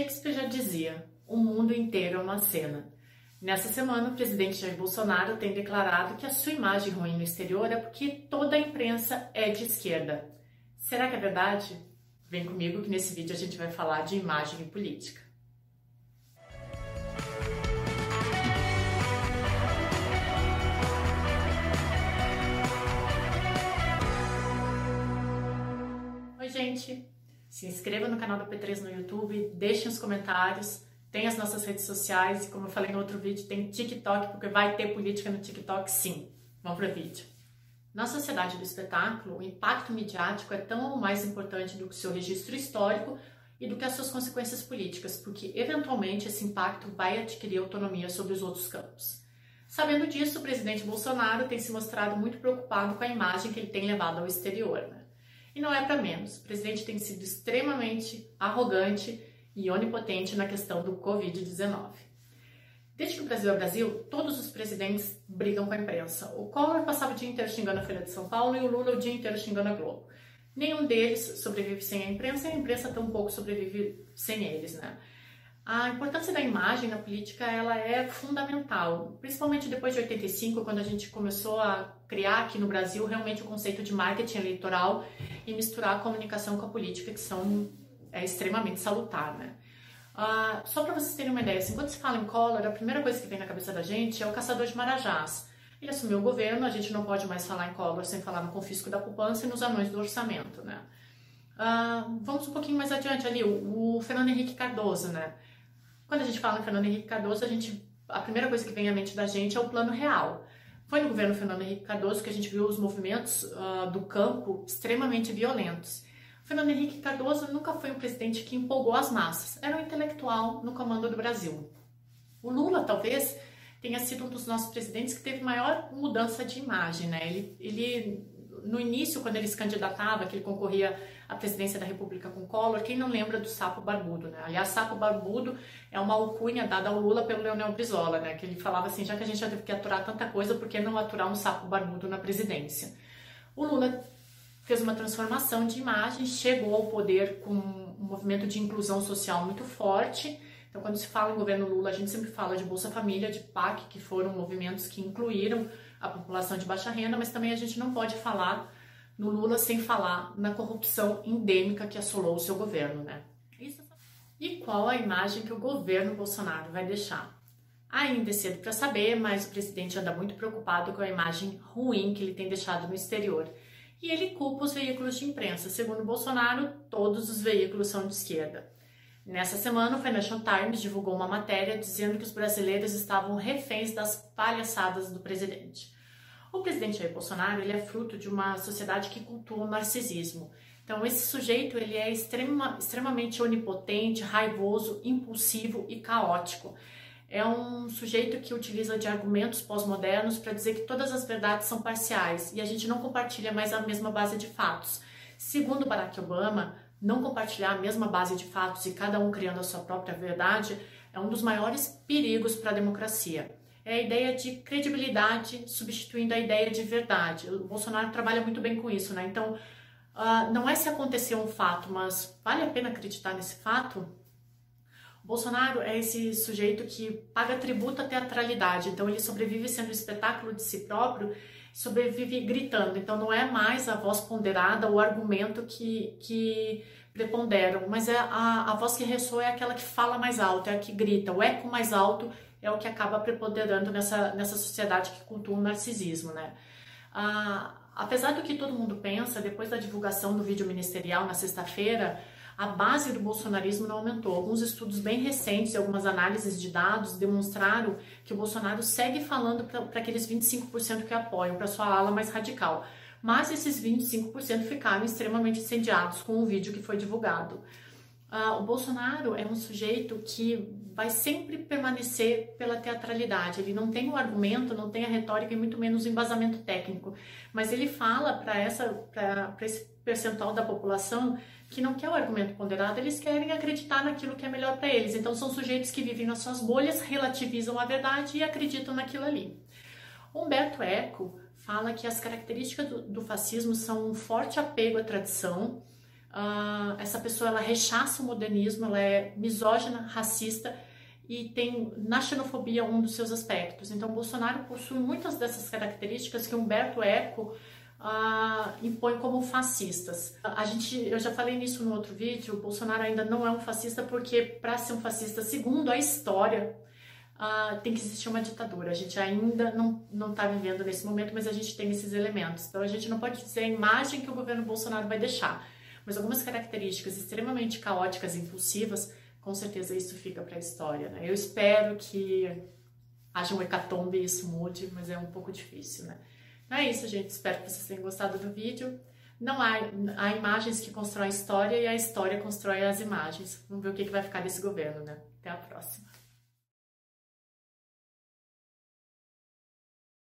Shakespeare já dizia: o mundo inteiro é uma cena. Nessa semana, o presidente Jair Bolsonaro tem declarado que a sua imagem ruim no exterior é porque toda a imprensa é de esquerda. Será que é verdade? Vem comigo que nesse vídeo a gente vai falar de imagem e política. Se inscreva no canal da P3 no YouTube, deixem os comentários, tem as nossas redes sociais, e como eu falei no outro vídeo, tem TikTok, porque vai ter política no TikTok sim. Vamos para o vídeo. Na sociedade do espetáculo, o impacto midiático é tão mais importante do que o seu registro histórico e do que as suas consequências políticas, porque eventualmente esse impacto vai adquirir autonomia sobre os outros campos. Sabendo disso, o presidente Bolsonaro tem se mostrado muito preocupado com a imagem que ele tem levado ao exterior. Né? E não é para menos. O presidente tem sido extremamente arrogante e onipotente na questão do Covid-19. Desde que o Brasil é Brasil, todos os presidentes brigam com a imprensa. O Collor passava o dia inteiro xingando a Folha de São Paulo e o Lula o dia inteiro xingando a Globo. Nenhum deles sobrevive sem a imprensa e a imprensa tampouco sobrevive sem eles, né? A importância da imagem na política ela é fundamental, principalmente depois de 85, quando a gente começou a criar aqui no Brasil realmente o conceito de marketing eleitoral e misturar a comunicação com a política, que são é extremamente salutar, né? Uh, só para vocês terem uma ideia, assim, quando se fala em Collor, a primeira coisa que vem na cabeça da gente é o caçador de marajás. Ele assumiu o governo, a gente não pode mais falar em Collor sem falar no confisco da poupança e nos anões do orçamento, né? Uh, vamos um pouquinho mais adiante ali, o, o, Fernando Henrique Cardoso, né? Quando a gente fala em Fernando Henrique Cardoso, a, gente, a primeira coisa que vem à mente da gente é o plano real. Foi no governo Fernando Henrique Cardoso que a gente viu os movimentos uh, do campo extremamente violentos. Fernando Henrique Cardoso nunca foi um presidente que empolgou as massas, era um intelectual no comando do Brasil. O Lula, talvez, tenha sido um dos nossos presidentes que teve maior mudança de imagem, né? Ele, ele no início, quando ele se candidatava, que ele concorria à presidência da República com Collor, quem não lembra do sapo barbudo, né? Aliás, sapo barbudo é uma alcunha dada ao Lula pelo Leonel Brizola, né? Que ele falava assim, já que a gente já teve que aturar tanta coisa, por que não aturar um sapo barbudo na presidência? O Lula fez uma transformação de imagem, chegou ao poder com um movimento de inclusão social muito forte. Então, quando se fala em governo Lula, a gente sempre fala de Bolsa Família, de PAC, que foram movimentos que incluíram a população de baixa renda, mas também a gente não pode falar no Lula sem falar na corrupção endêmica que assolou o seu governo, né? E qual a imagem que o governo Bolsonaro vai deixar? Ainda é cedo para saber, mas o presidente anda muito preocupado com a imagem ruim que ele tem deixado no exterior e ele culpa os veículos de imprensa. Segundo Bolsonaro, todos os veículos são de esquerda. Nessa semana, o Financial Times divulgou uma matéria dizendo que os brasileiros estavam reféns das palhaçadas do presidente. O presidente Jair Bolsonaro ele é fruto de uma sociedade que cultua o narcisismo. Então, esse sujeito ele é extrema, extremamente onipotente, raivoso, impulsivo e caótico é um sujeito que utiliza de argumentos pós-modernos para dizer que todas as verdades são parciais e a gente não compartilha mais a mesma base de fatos. Segundo Barack Obama, não compartilhar a mesma base de fatos e cada um criando a sua própria verdade é um dos maiores perigos para a democracia. É a ideia de credibilidade substituindo a ideia de verdade. O Bolsonaro trabalha muito bem com isso, né? Então, uh, não é se aconteceu um fato, mas vale a pena acreditar nesse fato? Bolsonaro é esse sujeito que paga tributo à teatralidade, então ele sobrevive sendo um espetáculo de si próprio, sobrevive gritando, então não é mais a voz ponderada, o argumento que, que preponderam, mas é a, a voz que ressoa é aquela que fala mais alto, é a que grita, o eco mais alto é o que acaba preponderando nessa, nessa sociedade que cultua o narcisismo, né? Ah, apesar do que todo mundo pensa, depois da divulgação do vídeo ministerial na sexta-feira, a base do bolsonarismo não aumentou. Alguns estudos bem recentes e algumas análises de dados demonstraram que o Bolsonaro segue falando para aqueles 25% que apoiam, para sua ala mais radical. Mas esses 25% ficaram extremamente incendiados com o vídeo que foi divulgado. Uh, o Bolsonaro é um sujeito que vai sempre permanecer pela teatralidade. Ele não tem o argumento, não tem a retórica e muito menos o embasamento técnico. Mas ele fala para esse percentual da população que não quer o argumento ponderado, eles querem acreditar naquilo que é melhor para eles. Então são sujeitos que vivem nas suas bolhas, relativizam a verdade e acreditam naquilo ali. Humberto Eco fala que as características do, do fascismo são um forte apego à tradição, Uh, essa pessoa ela rechaça o modernismo, ela é misógina, racista e tem na xenofobia um dos seus aspectos. Então, Bolsonaro possui muitas dessas características que Humberto Eco uh, impõe como fascistas. A gente, eu já falei nisso no outro vídeo, o Bolsonaro ainda não é um fascista porque para ser um fascista, segundo a história, uh, tem que existir uma ditadura. A gente ainda não está vivendo nesse momento, mas a gente tem esses elementos. Então a gente não pode dizer a imagem que o governo Bolsonaro vai deixar, mas algumas características extremamente caóticas impulsivas, com certeza isso fica para a história. Né? Eu espero que haja um hecatombe e isso mude, mas é um pouco difícil, né? É isso, gente. Espero que vocês tenham gostado do vídeo. Não há, há imagens que constroem a história e a história constrói as imagens. Vamos ver o que, que vai ficar desse governo, né? Até a próxima.